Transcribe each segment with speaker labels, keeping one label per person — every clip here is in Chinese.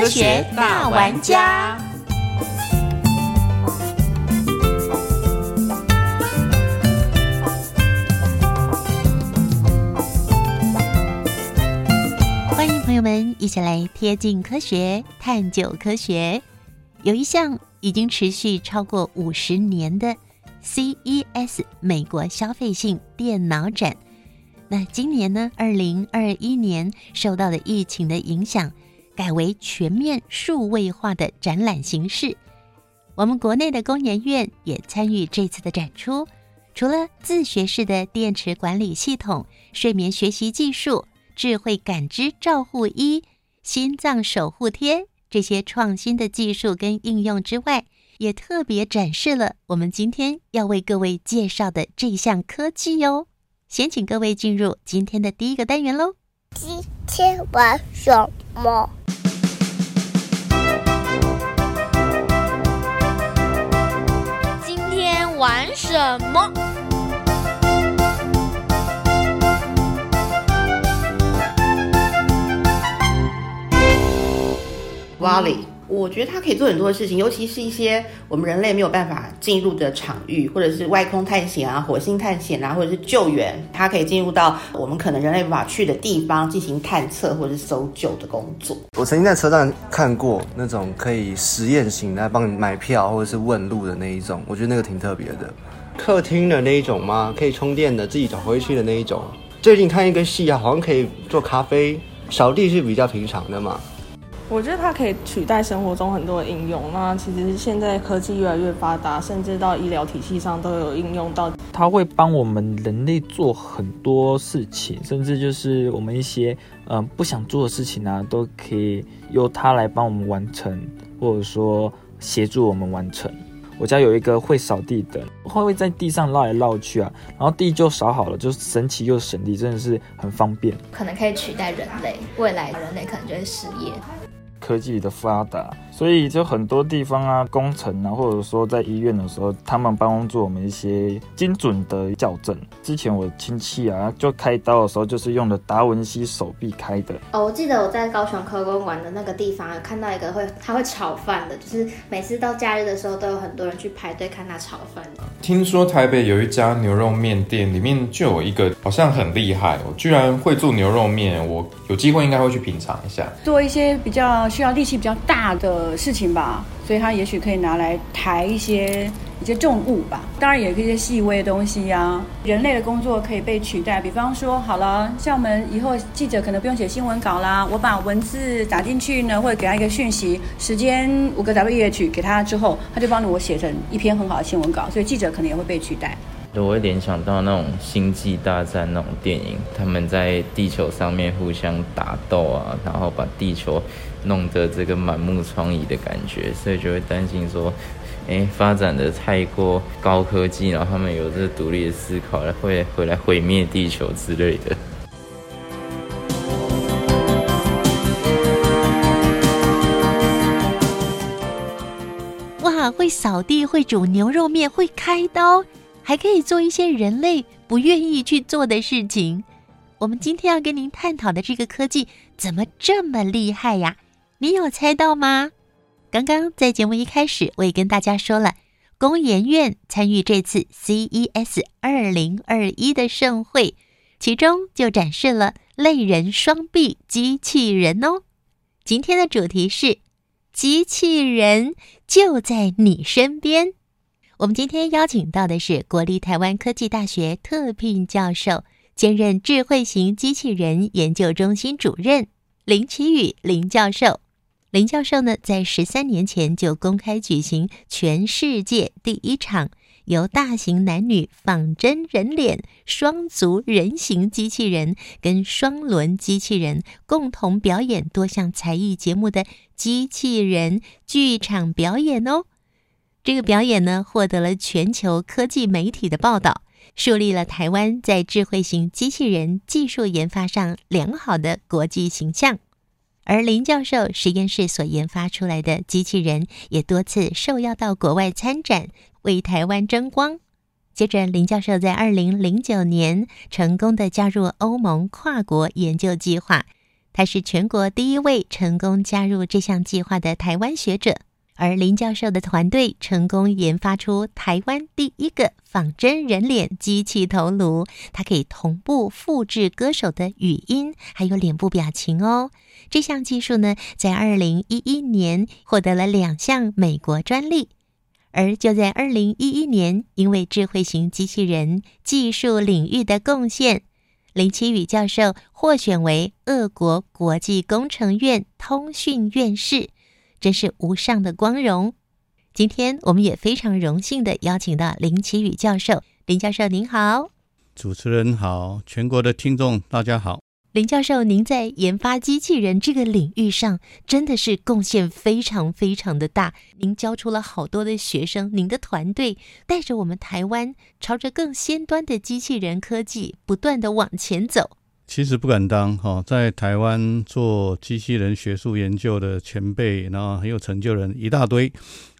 Speaker 1: 科学大玩家，
Speaker 2: 欢迎朋友们一起来贴近科学，探究科学。有一项已经持续超过五十年的 CES 美国消费性电脑展。那今年呢？二零二一年受到了疫情的影响，改为全面数位化的展览形式。我们国内的工研院也参与这次的展出，除了自学式的电池管理系统、睡眠学习技术、智慧感知照护衣、心脏守护贴这些创新的技术跟应用之外，也特别展示了我们今天要为各位介绍的这项科技哟。先请各位进入今天的第一个单元喽。
Speaker 3: 今天玩什么？
Speaker 4: 什么
Speaker 5: ？Wally 我觉得它可以做很多的事情，尤其是一些我们人类没有办法进入的场域，或者是外空探险啊、火星探险啊，或者是救援，它可以进入到我们可能人类无法去的地方进行探测或者是搜救的工作。
Speaker 6: 我曾经在车站看过那种可以实验型来帮你买票或者是问路的那一种，我觉得那个挺特别的。客厅的那一种吗？可以充电的，自己走回去的那一种。最近看一个戏啊，好像可以做咖啡，扫地是比较平常的嘛。
Speaker 7: 我觉得它可以取代生活中很多的应用。那其实现在科技越来越发达，甚至到医疗体系上都有应用到。
Speaker 8: 它会帮我们人类做很多事情，甚至就是我们一些嗯不想做的事情啊，都可以由它来帮我们完成，或者说协助我们完成。我家有一个会扫地的，它会在地上绕来绕去啊，然后地就扫好了，就神奇又省力，真的是很方便。
Speaker 9: 可能可以取代人类，未来人类可能就会失业。
Speaker 8: 科技的发达，所以就很多地方啊，工程啊，或者说在医院的时候，他们帮助我们一些精准的校正。之前我亲戚啊，就开刀的时候，就是用的达文西手臂开的。
Speaker 9: 哦，我记得我在高雄科工馆的那个地方，看到一个会他会炒饭的，就是每次到假日的时候，都有很多人去排队看他炒饭。
Speaker 10: 听说台北有一家牛肉面店，里面就有一个好像很厉害，我居然会做牛肉面，我有机会应该会去品尝一下，
Speaker 11: 做一些比较。需要力气比较大的事情吧，所以它也许可以拿来抬一些一些重物吧。当然，也可以一些细微的东西呀。人类的工作可以被取代，比方说，好了，像我们以后记者可能不用写新闻稿啦，我把文字打进去呢，或者给他一个讯息，时间五个 W H 给他之后，他就帮我写成一篇很好的新闻稿。所以记者可能也会被取代。
Speaker 12: 我会联想到那种星际大战那种电影，他们在地球上面互相打斗啊，然后把地球。弄得这个满目疮痍的感觉，所以就会担心说，哎，发展的太过高科技，然后他们有这独立的思考，会回来毁灭地球之类的。
Speaker 2: 哇，会扫地，会煮牛肉面，会开刀，还可以做一些人类不愿意去做的事情。我们今天要跟您探讨的这个科技，怎么这么厉害呀？你有猜到吗？刚刚在节目一开始，我也跟大家说了，工研院参与这次 CES 二零二一的盛会，其中就展示了类人双臂机器人哦。今天的主题是机器人就在你身边。我们今天邀请到的是国立台湾科技大学特聘教授，兼任智慧型机器人研究中心主任林奇宇林教授。林教授呢，在十三年前就公开举行全世界第一场由大型男女仿真人脸、双足人形机器人跟双轮机器人共同表演多项才艺节目的机器人剧场表演哦。这个表演呢，获得了全球科技媒体的报道，树立了台湾在智慧型机器人技术研发上良好的国际形象。而林教授实验室所研发出来的机器人，也多次受邀到国外参展，为台湾争光。接着，林教授在二零零九年成功的加入欧盟跨国研究计划，他是全国第一位成功加入这项计划的台湾学者。而林教授的团队成功研发出台湾第一个仿真人脸机器头颅，它可以同步复制歌手的语音，还有脸部表情哦。这项技术呢，在二零一一年获得了两项美国专利。而就在二零一一年，因为智慧型机器人技术领域的贡献，林奇宇教授获选为俄国国际工程院通讯院士。真是无上的光荣！今天我们也非常荣幸的邀请到林奇宇教授。林教授您好，
Speaker 13: 主持人好，全国的听众大家好。
Speaker 2: 林教授，您在研发机器人这个领域上真的是贡献非常非常的大。您教出了好多的学生，您的团队带着我们台湾朝着更先端的机器人科技不断的往前走。
Speaker 13: 其实不敢当哈，在台湾做机器人学术研究的前辈，然后很有成就人一大堆。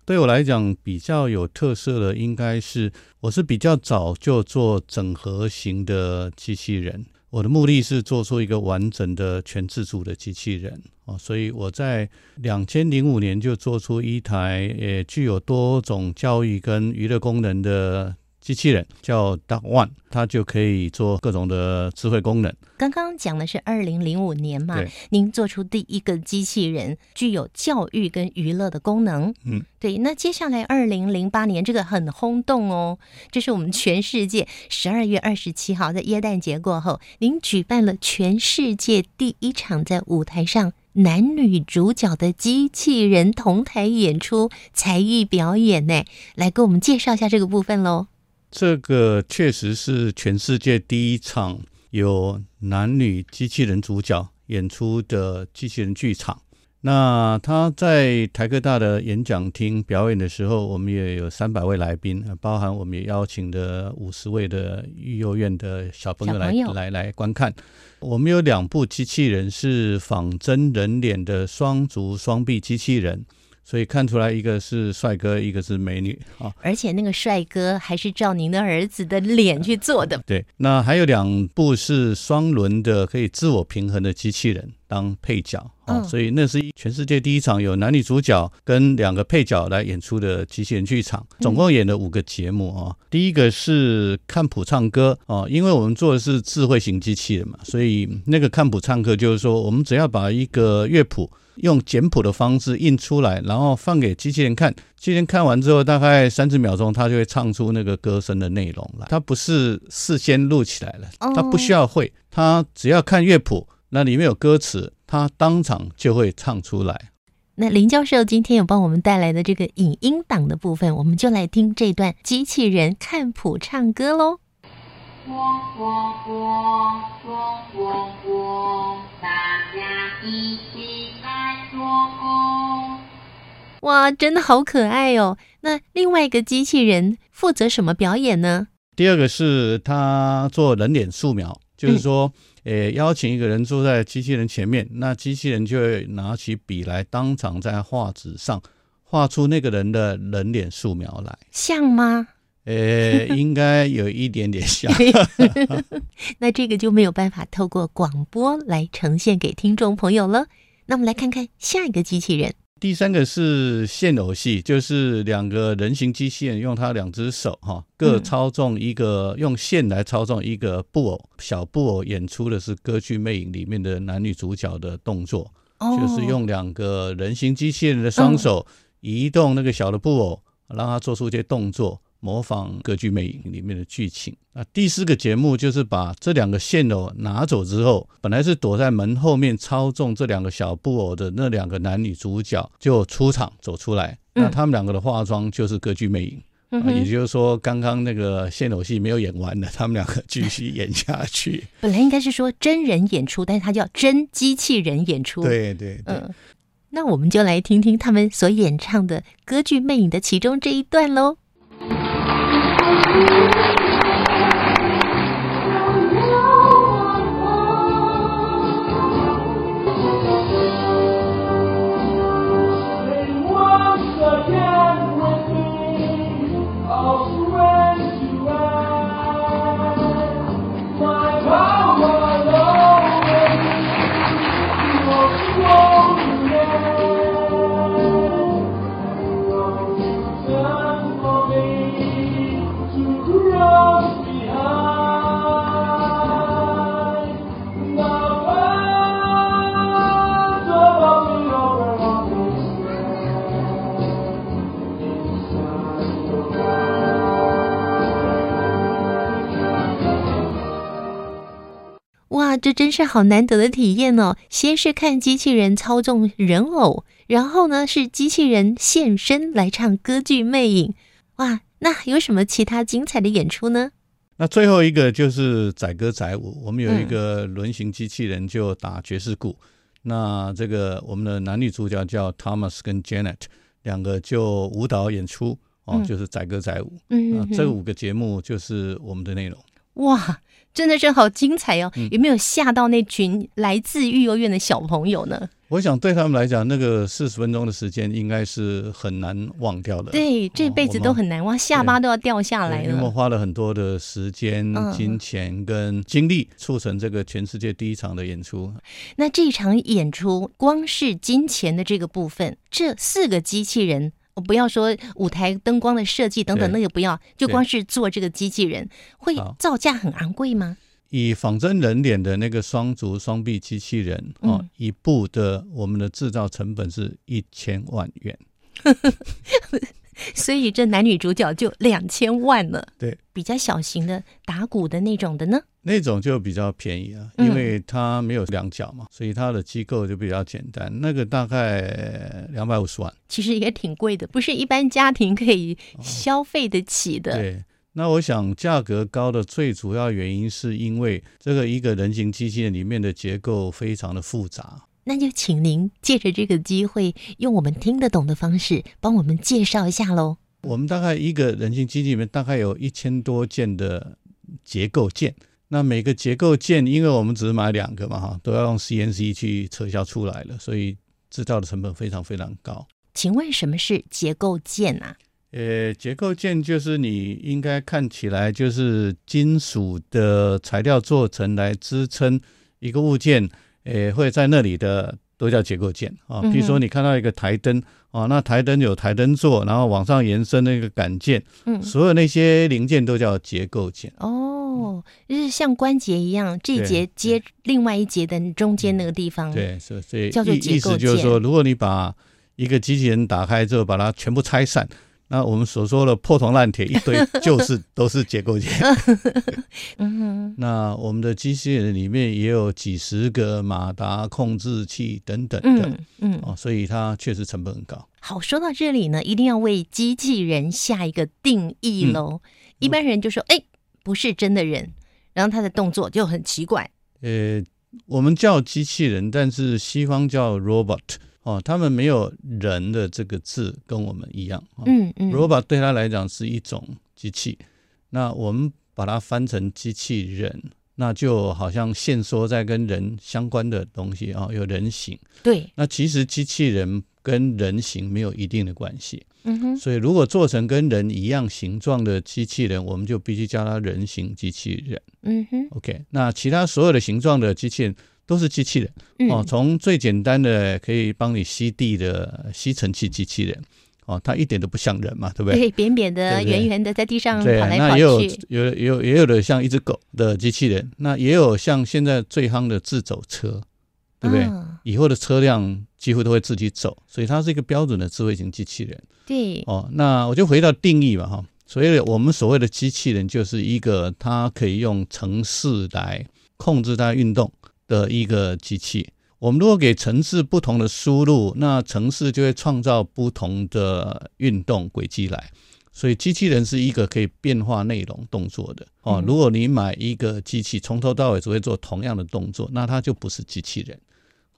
Speaker 13: 对我来讲，比较有特色的应该是，我是比较早就做整合型的机器人。我的目的是做出一个完整的全自主的机器人哦，所以我在两千零五年就做出一台也具有多种教育跟娱乐功能的。机器人叫 Duck One，它就可以做各种的智慧功能。
Speaker 2: 刚刚讲的是二零零五年嘛，您做出第一个机器人具有教育跟娱乐的功能。嗯，对。那接下来二零零八年这个很轰动哦，这是我们全世界十二月二十七号在耶诞节过后，您举办了全世界第一场在舞台上男女主角的机器人同台演出才艺表演呢，来给我们介绍一下这个部分喽。
Speaker 13: 这个确实是全世界第一场有男女机器人主角演出的机器人剧场。那他在台科大的演讲厅表演的时候，我们也有三百位来宾，包含我们也邀请的五十位的育幼院的小朋友来来来观看。我们有两部机器人是仿真人脸的双足双臂机器人。所以看出来，一个是帅哥，一个是美女啊！
Speaker 2: 而且那个帅哥还是照您的儿子的脸去做的。
Speaker 13: 对，那还有两部是双轮的，可以自我平衡的机器人当配角啊！所以那是全世界第一场有男女主角跟两个配角来演出的机器人剧场，总共演了五个节目啊。第一个是看谱唱歌啊，因为我们做的是智慧型机器人嘛，所以那个看谱唱歌就是说，我们只要把一个乐谱。用简谱的方式印出来，然后放给机器人看。机器人看完之后，大概三十秒钟，它就会唱出那个歌声的内容了。它不是事先录起来了，它不需要会，它只要看乐谱，那里面有歌词，它当场就会唱出来。
Speaker 2: 那林教授今天有帮我们带来的这个影音档的部分，我们就来听这段机器人看谱唱歌喽。哇，真的好可爱哦！那另外一个机器人负责什么表演呢？
Speaker 13: 第二个是他做人脸素描，就是说，诶，邀请一个人坐在机器人前面，那机器人就会拿起笔来，当场在画纸上画出那个人的人脸素描来，
Speaker 2: 像吗？
Speaker 13: 呃，应该有一点点像。
Speaker 2: 那这个就没有办法透过广播来呈现给听众朋友了。那我们来看看下一个机器人。
Speaker 13: 第三个是线偶戏，就是两个人形机器人用它两只手哈，各操纵一个用线来操纵一个布偶，小布偶演出的是《歌剧魅影》里面的男女主角的动作，就是用两个人形机器人的双手移动那个小的布偶，让它做出一些动作。模仿歌剧魅影里面的剧情。那第四个节目就是把这两个线偶拿走之后，本来是躲在门后面操纵这两个小布偶的那两个男女主角就出场走出来。那他们两个的化妆就是歌剧魅影，啊，也就是说，刚刚那个线偶戏没有演完的，他们两个继续演下去。
Speaker 2: 本来应该是说真人演出，但是他叫真机器人演出。
Speaker 13: 对对，嗯，
Speaker 2: 那我们就来听听他们所演唱的歌剧《魅影》的其中这一段喽。Thank you. 这真是好难得的体验哦！先是看机器人操纵人偶，然后呢是机器人现身来唱歌剧《魅影》。哇，那有什么其他精彩的演出呢？
Speaker 13: 那最后一个就是载歌载舞，我们有一个轮型机器人就打爵士鼓。那这个我们的男女主角叫 Thomas 跟 Janet，两个就舞蹈演出哦，就是载歌载舞。嗯，这五个节目就是我们的内容。
Speaker 2: 哇！真的是好精彩哦！有没有吓到那群来自育幼院的小朋友呢？
Speaker 13: 我想对他们来讲，那个四十分钟的时间应该是很难忘掉的。
Speaker 2: 对，这辈子都很难忘，下巴都要掉下来了。
Speaker 13: 因为花了很多的时间、金钱跟精力，促成这个全世界第一场的演出。
Speaker 2: 那这场演出，光是金钱的这个部分，这四个机器人。我不要说舞台灯光的设计等等，那个不要，就光是做这个机器人，会造价很昂贵吗？
Speaker 13: 以仿真人脸的那个双足双臂机器人哦，一部的我们的制造成本是一千万元。
Speaker 2: 所以这男女主角就两千万了。
Speaker 13: 对，
Speaker 2: 比较小型的打鼓的那种的呢？
Speaker 13: 那种就比较便宜啊，因为它没有两脚嘛，所以它的机构就比较简单。那个大概两百五十万，
Speaker 2: 其实也挺贵的，不是一般家庭可以消费得起的。
Speaker 13: 对，那我想价格高的最主要原因是因为这个一个人形机器人里面的结构非常的复杂。
Speaker 2: 那就请您借着这个机会，用我们听得懂的方式，帮我们介绍一下喽。
Speaker 13: 我们大概一个人形机器里面大概有一千多件的结构件，那每个结构件，因为我们只是买两个嘛，哈，都要用 CNC 去撤销出来了，所以制造的成本非常非常高。
Speaker 2: 请问什么是结构件啊？
Speaker 13: 呃，结构件就是你应该看起来就是金属的材料做成来支撑一个物件。诶，会在那里的都叫结构件啊。比如说，你看到一个台灯啊，那台灯有台灯座，然后往上延伸那个杆件，嗯，所有那些零件都叫结构件。
Speaker 2: 哦，就是像关节一样，这一节接另外一节的中间那个地方。
Speaker 13: 对，所以所以
Speaker 2: 叫做结
Speaker 13: 构件。意思就是说，如果你把一个机器人打开之后，把它全部拆散。那我们所说的破铜烂铁一堆，就是都是结构件。那我们的机器人里面也有几十个马达、控制器等等的，嗯哦，所以它确实成本很高。
Speaker 2: 好，说到这里呢，一定要为机器人下一个定义喽。一般人就说，哎，不是真的人，然后他的动作就很奇怪。
Speaker 13: 呃，我们叫机器人，但是西方叫 robot。哦，他们没有人的这个字跟我们一样。嗯嗯，robot 对他来讲是一种机器，那我们把它翻成机器人，那就好像限缩在跟人相关的东西啊，有人形。
Speaker 2: 对，
Speaker 13: 那其实机器人跟人形没有一定的关系。嗯哼，所以如果做成跟人一样形状的机器人，我们就必须叫它人形机器人。嗯哼，OK，那其他所有的形状的机器人。都是机器人哦，从最简单的可以帮你吸地的吸尘器机器人哦，它一点都不像人嘛，对不对？
Speaker 2: 对，扁扁的、圆圆的，在地上跑来
Speaker 13: 跑去。那也有有有也有的像一只狗的机器人，那也有像现在最夯的自走车，对不对？以后的车辆几乎都会自己走，所以它是一个标准的智慧型机器人。
Speaker 2: 对
Speaker 13: 哦，那我就回到定义吧哈。所以我们所谓的机器人就是一个它可以用程式来控制它运动。的一个机器，我们如果给城市不同的输入，那城市就会创造不同的运动轨迹来。所以机器人是一个可以变化内容动作的哦。
Speaker 2: 嗯
Speaker 13: 如果你买一个机器，从头到尾只会做同样的动作，那它就不是机器人。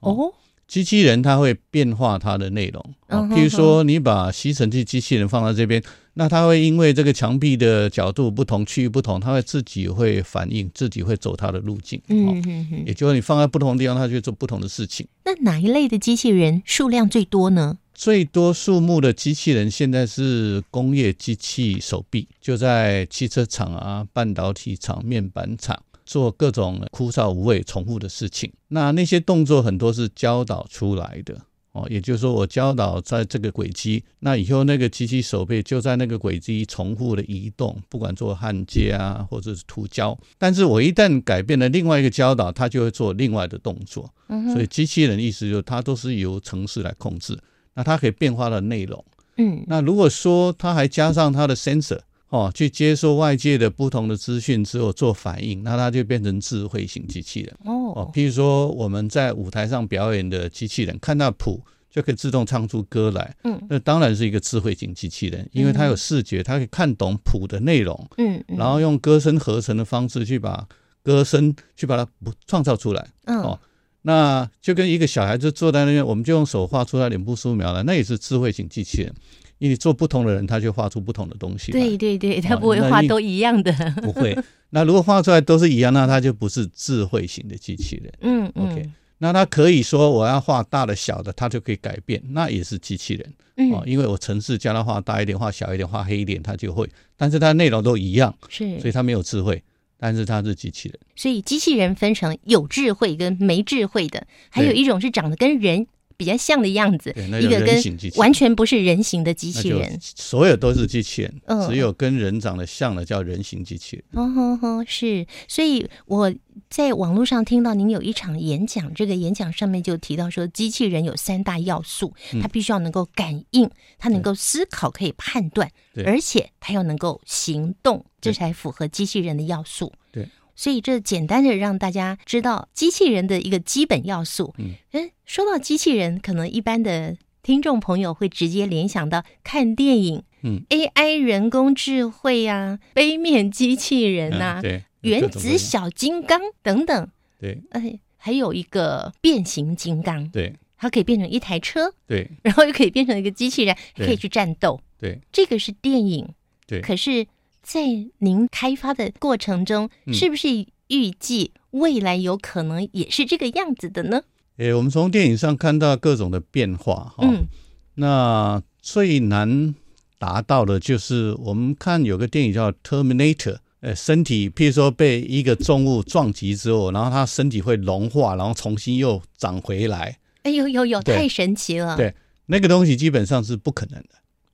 Speaker 2: 哦，
Speaker 13: 机器人它会变化它的内容，譬如说你把吸尘器机器人放在这边，那它会因为这个墙壁的角度不同、区域不同，它会自己会反应，自己会走它的路径。
Speaker 2: 嗯
Speaker 13: 哦
Speaker 2: 嗯嗯。
Speaker 13: 也就是你放在不同的地方，它就会做不同的事情。
Speaker 2: 那哪一类的机器人数量最多呢？
Speaker 13: 最多数目的机器人现在是工业机器手臂，就在汽车厂啊、半导体厂、面板厂做各种枯燥无味、重复的事情。那那些动作很多是教导出来的哦，也就是说我教导在这个轨迹，那以后那个机器手臂就在那个轨迹重复的移动，不管做焊接啊或者是涂胶。但是我一旦改变了另外一个教导，它就会做另外的动作。
Speaker 2: 嗯哼
Speaker 13: 所以机器人的意思就是它都是由程式来控制。那它可以变化的内容。
Speaker 2: 嗯，
Speaker 13: 那如果说它还加上它的 sensor 哦，去接收外界的不同的资讯之后做反应，那它就变成智慧型机器人。
Speaker 2: 哦，
Speaker 13: 譬如说我们在舞台上表演的机器人，看到谱就可以自动唱出歌来。
Speaker 2: 嗯，
Speaker 13: 那当然是一个智慧型机器人，因为它有视觉，它可以看懂谱的内容。
Speaker 2: 嗯，嗯
Speaker 13: 然后用歌声合成的方式去把歌声去把它创造出来。
Speaker 2: 嗯
Speaker 13: 哦。那就跟一个小孩子坐在那边，我们就用手画出来脸部素描了，那也是智慧型机器人。因为做不同的人，他就画出不同的东西。
Speaker 2: 对对对，它
Speaker 13: 哦
Speaker 2: 不会画都一样的。
Speaker 13: 不会。那如果画出来都是一样，那它就不是智慧型的机器人。
Speaker 2: 嗯嗯
Speaker 13: OK，那它可以说我要画大的、小的，它就可以改变，那也是机器人。
Speaker 2: 嗯
Speaker 13: 哦，因为我程式叫它画大一点、画小一点、画黑一点，它就会，但是它内容都一样，
Speaker 2: 是
Speaker 13: 所以它没有智慧，但是它是机器人。
Speaker 2: 所以机器人分成有智慧跟没智慧的，还有一种是长得跟人比较像的样子，一个跟完全不是人形的机器人。
Speaker 13: 所有都是机器人，
Speaker 2: 嗯。
Speaker 13: 只有跟人长得像的叫人形机器人。
Speaker 2: 哦吼吼，是，所以我在网络上听到您有一场演讲，这个演讲上面就提到说，机器人有三大要素，
Speaker 13: 嗯。
Speaker 2: 它必须要能够感应，它能够思考，可以判断，而且它要能够行动，这才符合机器人的要素。
Speaker 13: 对，
Speaker 2: 所以这简单的让大家知道机器人的一个基本要素。
Speaker 13: 嗯，
Speaker 2: 嗯，说到机器人，可能一般的听众朋友会直接联想到看电影。
Speaker 13: 嗯
Speaker 2: ，AI 人工智慧啊，杯面机器人呐、
Speaker 13: 嗯对
Speaker 2: 原子小金刚等等，
Speaker 13: 对
Speaker 2: 哎，还有一个变形金刚，
Speaker 13: 对
Speaker 2: 它可以变成一台车，
Speaker 13: 对
Speaker 2: 然后又可以变成一个机器人，可以去战斗。
Speaker 13: 对
Speaker 2: 这个是电影，
Speaker 13: 对。
Speaker 2: 可是，在您开发的过程中，
Speaker 13: 嗯
Speaker 2: 是不是预计未来有可能也是这个样子的呢？
Speaker 13: 诶，我们从电影上看到各种的变化哈。
Speaker 2: 嗯
Speaker 13: 那最难达到的就是我们看有个电影叫《Terminator》，呃，身体譬如说被一个重物撞击之后，然后它身体会融化，然后重新又长回来。
Speaker 2: 哎呦呦呦，太神奇了！
Speaker 13: 对，那个东西基本上是不可能的。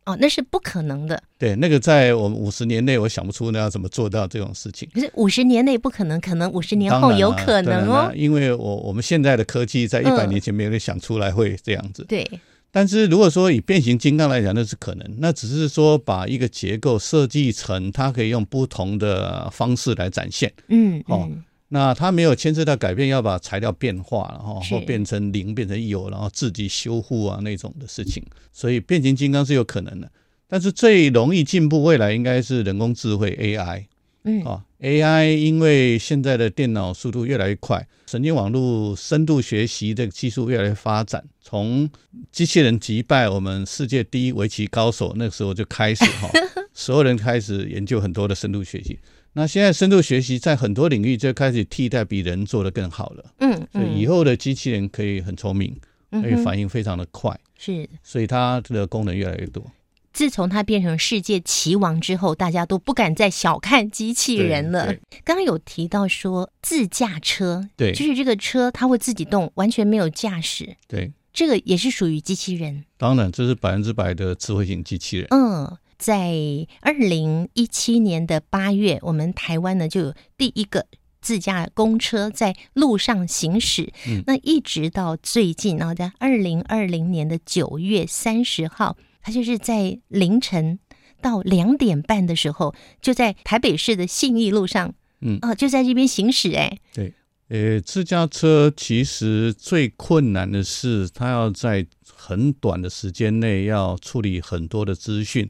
Speaker 2: 哦，那是不可能的。
Speaker 13: 对，那个在我们五十年内，我想不出那要怎么做到这种事情。
Speaker 2: 可是五十年内不可能，可能五十年后有可能哦。
Speaker 13: 因为我我们现在的科技在一百
Speaker 2: 嗯
Speaker 13: 年前没有人想出来会这样子。
Speaker 2: 对，
Speaker 13: 但是如果说以变形金刚来讲，那是可能，那只是说把一个结构设计成它可以用不同的方式来展现。
Speaker 2: 嗯
Speaker 13: 哦
Speaker 2: 嗯，
Speaker 13: 那它没有牵涉到改变，要把材料变化，然后
Speaker 2: 是
Speaker 13: 或变成零变成有，然后自己修复啊那种的事情。所以变形金刚是有可能的，但是最容易进步未来应该是人工智慧 AI。
Speaker 2: 嗯
Speaker 13: 啊，AI 因为现在的电脑速度越来越快，神经网络深度学习的技术越来越发展，从机器人击败我们世界第一围棋高手那个时候就开始哈，所有人开始研究很多的深度学习。那现在深度学习在很多领域就开始替代比人做得更好了。
Speaker 2: 嗯
Speaker 13: 所以以
Speaker 2: 嗯，
Speaker 13: 后的机器人可以很聪明，可以反应非常的快，
Speaker 2: 是。
Speaker 13: 所以它的功能越来越多。
Speaker 2: 自从它变成世界棋王之后，大家都不敢再小看机器人了。刚刚有提到说自驾车，
Speaker 13: 对
Speaker 2: 就是这个车它会自己动，完全没有驾驶，
Speaker 13: 对，
Speaker 2: 这个也是属于机器人。
Speaker 13: 当然这是百分之百的智慧型机器人。
Speaker 2: 嗯，在二零一七年的八月，我们台湾呢就有第一个自驾公车在路上行驶。
Speaker 13: 嗯。
Speaker 2: 那一直到最近，然后在二零二零年的九月三十号，它就是在凌晨到两点半的时候，就在台北市的信义路上，
Speaker 13: 嗯。
Speaker 2: 啊、就在这边行驶、哎，
Speaker 13: 对，呃，自驾车其实最困难的是，它要在很短的时间内要处理很多的资讯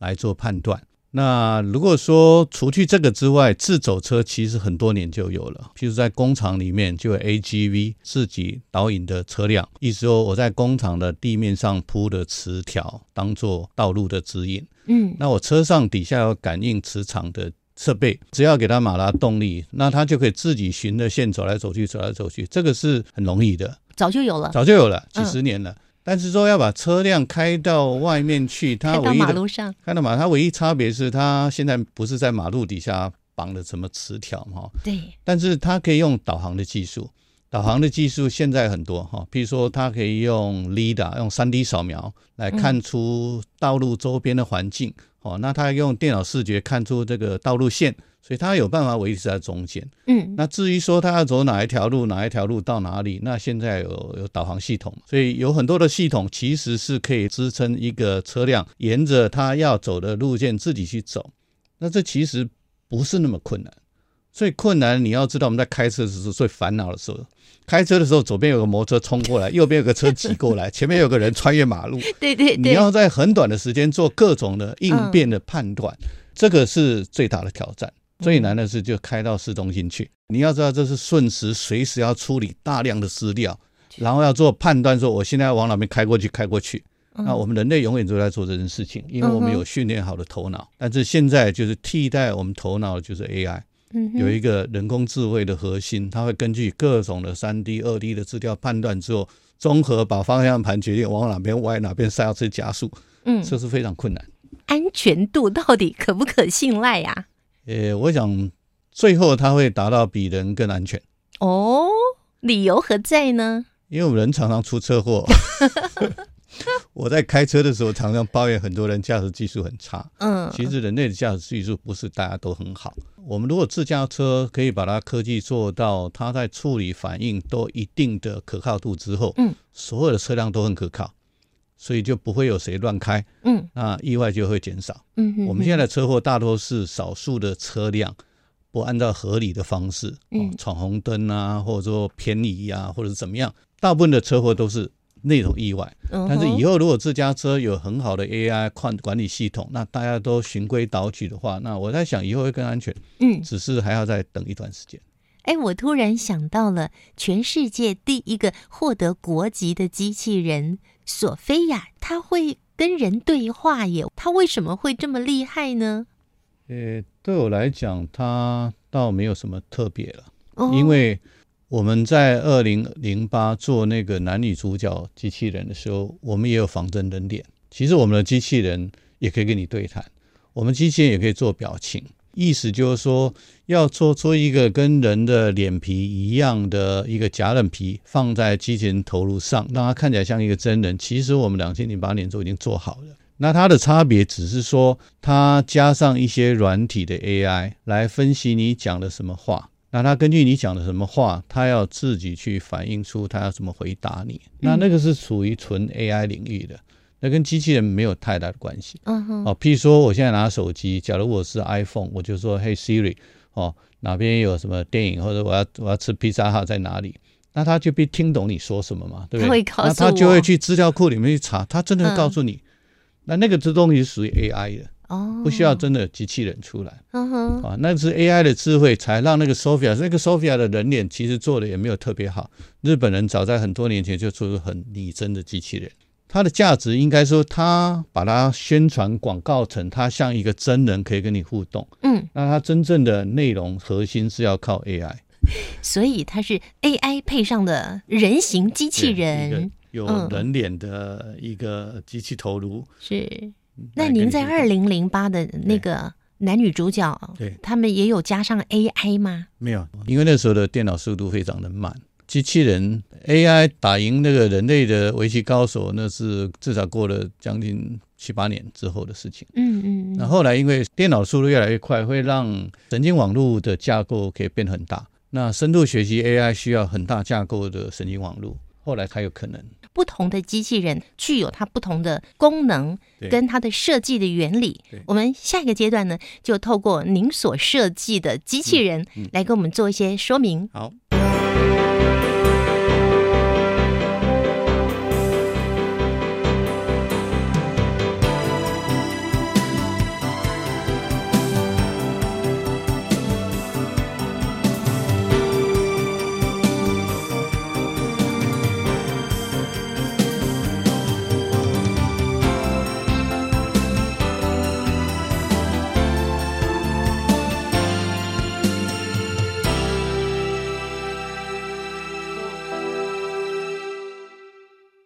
Speaker 13: 来做判断。那如果说除去这个之外，自走车其实很多年就有了，譬如在工厂里面就有 AGV 自己导引的车辆，意思说我在工厂的地面上铺的磁条当做道路的指引，
Speaker 2: 嗯，
Speaker 13: 那我车上底下有感应磁场的设备，只要给它马达动力，那它就可以自己循着线走来走去，走来走去，这个是很容易的，
Speaker 2: 早就有了，
Speaker 13: 早就有了，几
Speaker 2: 嗯。
Speaker 13: 十年了。但是说要把车辆开到外面去，它唯一的
Speaker 2: 马路上，
Speaker 13: 开到马，它唯一差别是它现在不是在马路底下绑了什么磁条哈，
Speaker 2: 对，
Speaker 13: 但是它可以用导航的技术，导航的技术现在很多哈，比如说它可以用 LiDAR 用 3D 扫描来看出道路周边的环境，哦，那它用电脑视觉看出这个道路线，所以它有办法维持在中间。
Speaker 2: 嗯，
Speaker 13: 那至于说它要走哪一条路，哪一条路到哪里，那现在有有导航系统，所以有很多的系统其实是可以支撑一个车辆沿着它要走的路线自己去走。那这其实不是那么困难。最困难，你要知道我们在开车的时候最烦恼的时候，开车的时候左边有个摩托车冲过来，右边有个车挤过来，前面有个人穿越马路，
Speaker 2: 对对对，
Speaker 13: 你要在很短的时间做各种的应变的判断，这个是最大的挑战。最难的是就开到市中心去，你要知道这是瞬时，随时要处理大量的资料，然后要做判断，说我现在要往哪边开过去，开过去。那我们人类永远都在做这件事情，因为我们有训练好的头脑。但是现在就是替代我们头脑的就是 AI，
Speaker 2: 嗯
Speaker 13: 有一个人工智慧的核心，它会根据各种的三 D、二 D 的资料判断之后，综合把方向盘决定往哪边歪，哪边刹车加速。
Speaker 2: 嗯
Speaker 13: 这是非常困难。
Speaker 2: 安全度到底可不可信赖呀、
Speaker 13: 呃，我想最后它会达到比人更安全，
Speaker 2: 哦，理由何在呢？
Speaker 13: 因为我们人常常出车祸。我在开车的时候，常常抱怨很多人驾驶技术很差。
Speaker 2: 嗯
Speaker 13: 其实人类的驾驶技术不是大家都很好。我们如果自驾车可以把它科技做到，它在处理反应都一定的可靠度之后，
Speaker 2: 嗯，
Speaker 13: 所有的车辆都很可靠，所以就不会有谁乱开，
Speaker 2: 嗯，
Speaker 13: 那意外就会减少。
Speaker 2: 嗯哼
Speaker 13: 我们现在的车祸大多是少数的车辆不按照合理的方式，
Speaker 2: 嗯
Speaker 13: 哦，闯红灯啊，或者说偏移啊，或者是怎么样，大部分的车祸都是那种意外。但是以后如果自家车有很好的 AI 管管理系统，那大家都循规蹈矩的话，那我在想以后会更安全。
Speaker 2: 嗯
Speaker 13: 只是还要再等一段时间。
Speaker 2: 哎，我突然想到了全世界第一个获得国籍的机器人索菲亚，它会跟人对话耶，它为什么会这么厉害呢？
Speaker 13: 呃，对我来讲，它倒没有什么特别了，
Speaker 2: 哦
Speaker 13: 因为我们在二零零八做那个男女主角机器人的时候，我们也有仿真人脸。其实我们的机器人也可以跟你对谈，我们机器人也可以做表情。意思就是说，要做出一个跟人的脸皮一样的一个假脸皮放在机器人头颅上，让它看起来像一个真人。其实我们两千零八年就已经做好了。那它的差别只是说，它加上一些软体的 AI 来分析你讲的什么话。那他根据你讲的什么话，他要自己去反映出他要怎么回答你。那那个是属于纯 AI 领域的，那跟机器人没有太大的关系。
Speaker 2: 嗯哼，
Speaker 13: 哦，譬如说我现在拿手机，假如我是 iPhone，我就说嘿 Siri，哦，哪边有什么电影，或者我要我要吃披萨哈在哪里？那他就必听懂你说什么嘛，对不对？
Speaker 2: 他
Speaker 13: 就会去资料库里面去查，他真的会告诉你。那那个这东西是属于 AI 的，
Speaker 2: 哦，
Speaker 13: 不需要真的机器人出来。
Speaker 2: 嗯哼，
Speaker 13: 啊，那是 AI 的智慧才让那个 Sophia，那个 Sophia 的人脸其实做的也没有特别好。日本人早在很多年前就做出很拟真的机器人，它的价值应该说，它把它宣传广告成它像一个真人可以跟你互动。
Speaker 2: 嗯，
Speaker 13: 那它真正的内容核心是要靠 AI，
Speaker 2: 所以它是 AI 配上的人形机器人，
Speaker 13: 有
Speaker 2: 嗯
Speaker 13: 人脸的一个机器头颅。
Speaker 2: 是。那您在二零零八的那个男女主角，
Speaker 13: 对
Speaker 2: 他们也有加上 AI 吗？
Speaker 13: 没有，因为那时候的电脑速度非常的慢，机器人 AI 打赢那个人类的围棋高手，那是至少过了将近七八年之后的事情。
Speaker 2: 嗯嗯
Speaker 13: 那后来因为电脑速度越来越快，会让神经网络的架构可以变很大。那深度学习 AI 需要很大架构的神经网络，后来才有可能。
Speaker 2: 不同的机器人具有它不同的功能跟它的设计的原理。我们下一个阶段呢，就透过您所设计的机器人
Speaker 13: 嗯
Speaker 2: 来给我们做一些说明。
Speaker 13: 好。